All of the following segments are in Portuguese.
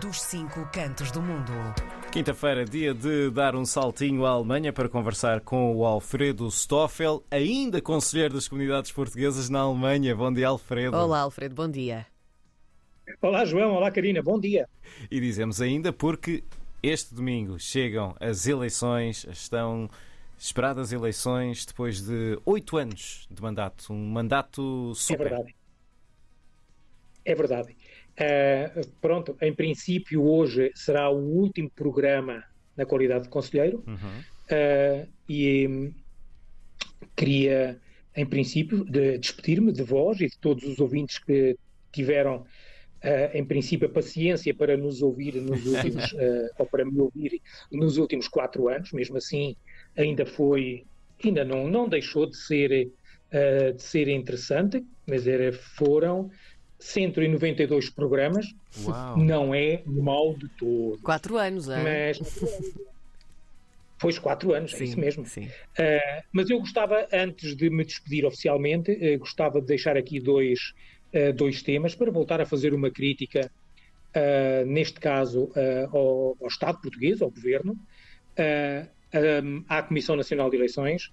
dos cinco cantos do mundo. Quinta-feira, dia de dar um saltinho à Alemanha para conversar com o Alfredo Stoffel, ainda conselheiro das comunidades portuguesas na Alemanha. Bom dia, Alfredo. Olá, Alfredo, bom dia. Olá, João. Olá, Karina. Bom dia. E dizemos ainda porque este domingo chegam as eleições, estão esperadas eleições depois de oito anos de mandato, um mandato super. É verdade. É verdade. Uh, pronto, em princípio, hoje será o último programa na qualidade de conselheiro uhum. uh, e um, queria, em princípio, de despedir-me de vós e de todos os ouvintes que tiveram, uh, em princípio, a paciência para nos ouvir nos últimos, ou para me ouvir nos últimos quatro anos. Mesmo assim, ainda foi, ainda não, não deixou de ser, de ser interessante, mas era, foram 192 programas, Uau. não é mal de todo. Quatro anos, é? Mas. Pois, quatro anos, sim, é isso mesmo. Uh, mas eu gostava, antes de me despedir oficialmente, uh, gostava de deixar aqui dois, uh, dois temas para voltar a fazer uma crítica, neste caso, ao, ao, Estado português, ao Governo, um, à Comissão Nacional de Eleições,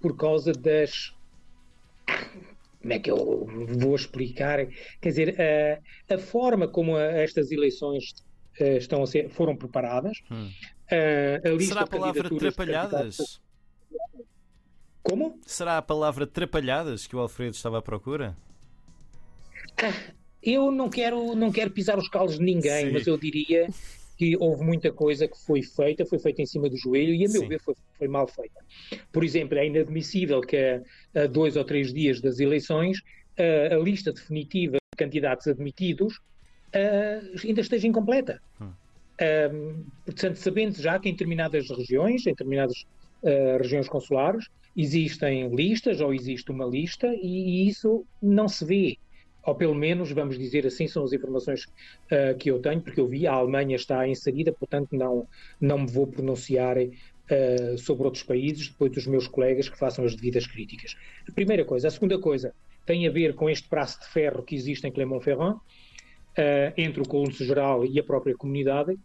por causa das como é que eu vou explicar? Quer dizer, a, a forma como a, estas eleições a, eh, estão a ser, foram preparadas, hum. a, lista Será a palavra trapalhadas? Como? Será a palavra trapalhadas que o Alfredo estava à procura? Ah, eu não quero, não quero pisar os calos de ninguém, Sim. mas eu diria que houve muita coisa que foi feita, foi feita em cima do joelho e, a meu Sim. ver, foi, foi, mal feita. Por exemplo, é inadmissível que a, a dois ou três dias das eleições a, a lista definitiva de candidatos admitidos ainda esteja incompleta. Hum. Um, portanto, sabendo já que em determinadas regiões, em determinadas uh, regiões consulares, existem listas ou existe uma lista e, e isso não se vê ou pelo menos, vamos dizer assim, são as informações uh, que eu tenho, porque eu vi, a Alemanha está inserida, portanto não, não me vou pronunciar uh, sobre outros países, depois dos meus colegas que façam as devidas críticas. A primeira coisa. A segunda coisa tem a ver com este braço de ferro que existe em Clermont-Ferrand, uh, entre o Conselho-Geral e a própria comunidade,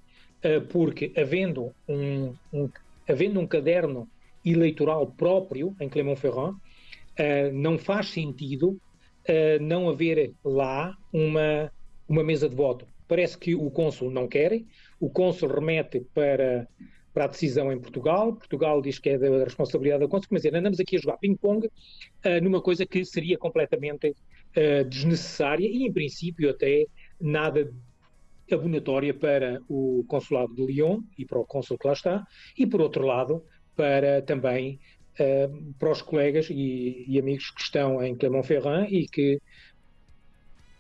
porque havendo um, um, havendo um caderno eleitoral próprio em Clermont-Ferrand, não faz sentido uh, não haver lá uma, uma mesa de voto. Parece que o cônsul não quer, o cônsul remete para, para a decisão em Portugal, Portugal diz que é da responsabilidade da cônsul, mas andamos aqui a jogar ping-pong uh, numa coisa que seria completamente uh, desnecessária e, em princípio, até nada abonatória para o consulado de Lyon e para o cônsul que lá está, e, por outro lado, para também uh, para os colegas e, e, amigos que estão em Clermont-Ferrand e que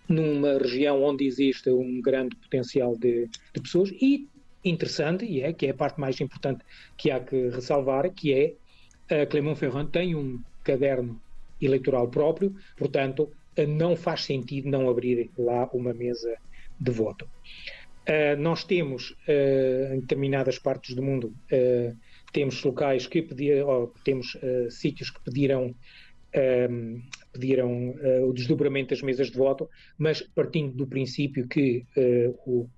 numa região onde existe um grande potencial de, de, pessoas e interessante, e é, que é a parte mais importante que há que ressalvar, que é a Clermont-Ferrand tem um caderno eleitoral próprio, portanto, não faz sentido não abrir lá uma mesa de voto. Uh, nós temos, uh, em determinadas partes do mundo, uh, temos locais que pediram, temos uh, sítios que pediram, um, ehm, pediram uh, o desdobramento das mesas de voto, mas partindo do princípio que uh, o,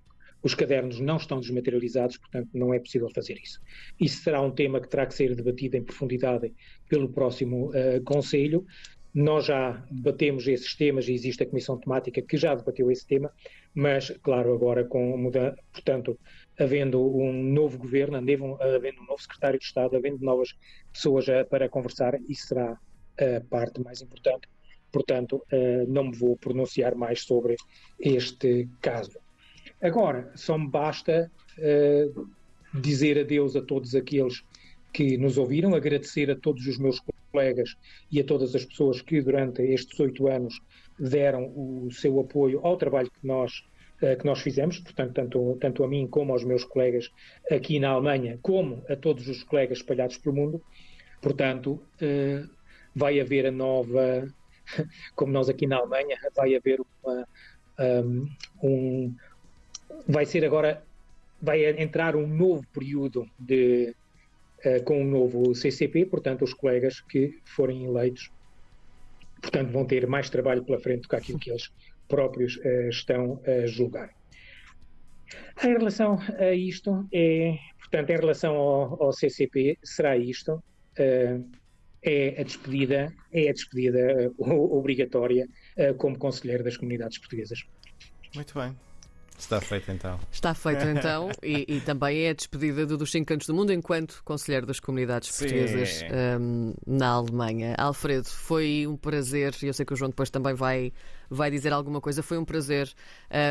os cadernos não estão desmaterializados, portanto não é possível fazer isso. Isso será um tema que terá que ser debatido em profundidade pelo próximo Conselho. Nós já debatemos esses temas e existe a Comissão Temática que já debateu esse tema, mas, claro, agora com mudança, portanto, havendo um novo governo, havendo um novo secretário de Estado, havendo novas pessoas para conversar, isso será a parte mais importante. Portanto, eh, não me vou pronunciar mais sobre este caso. Agora, só me basta eh, dizer adeus a todos aqueles que nos ouviram, agradecer a todos os meus colegas e a todas as pessoas que durante estes oito anos deram o seu apoio ao trabalho que nós eh, que nós fizemos, portanto, tanto, tanto a mim como aos meus colegas aqui na Alemanha, como a todos os colegas espalhados pelo mundo. Portanto, eh, vai haver a nova, como nós aqui na Alemanha, vai haver uma, um, vai ser agora, vai entrar um novo período de, com um novo CCP, portanto, os colegas que forem eleitos, portanto, vão ter mais trabalho pela frente do que aquilo que eles próprios uh, estão a julgar. Em relação a isto, é, portanto, em relação ao, ao CCP, será isto. Uh, é a despedida, é a despedida obrigatória como conselheiro das comunidades portuguesas. Muito bem. Está feito então. Está feito então, e, e, também é a despedida do, dos Cinco Cantos do Mundo enquanto Conselheiro das Comunidades Sim. Portuguesas um, na Alemanha. Alfredo, foi um prazer, e eu sei que o João depois também vai, vai dizer alguma coisa. Foi um prazer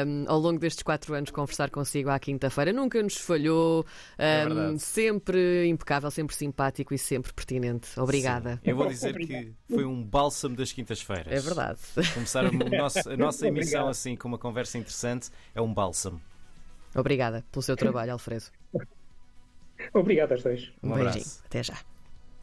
um, ao longo destes quatro anos conversar consigo à quinta-feira. Nunca nos falhou, um, é sempre impecável, sempre simpático e sempre pertinente. Obrigada. Sim. Eu vou dizer que foi um bálsamo das quintas-feiras. É verdade. Começar a, nosso, a nossa emissão assim com uma conversa interessante é um bálsamo. Obrigada pelo seu trabalho, Alfredo. Obrigado aos dois. Um, um beijinho. Até já.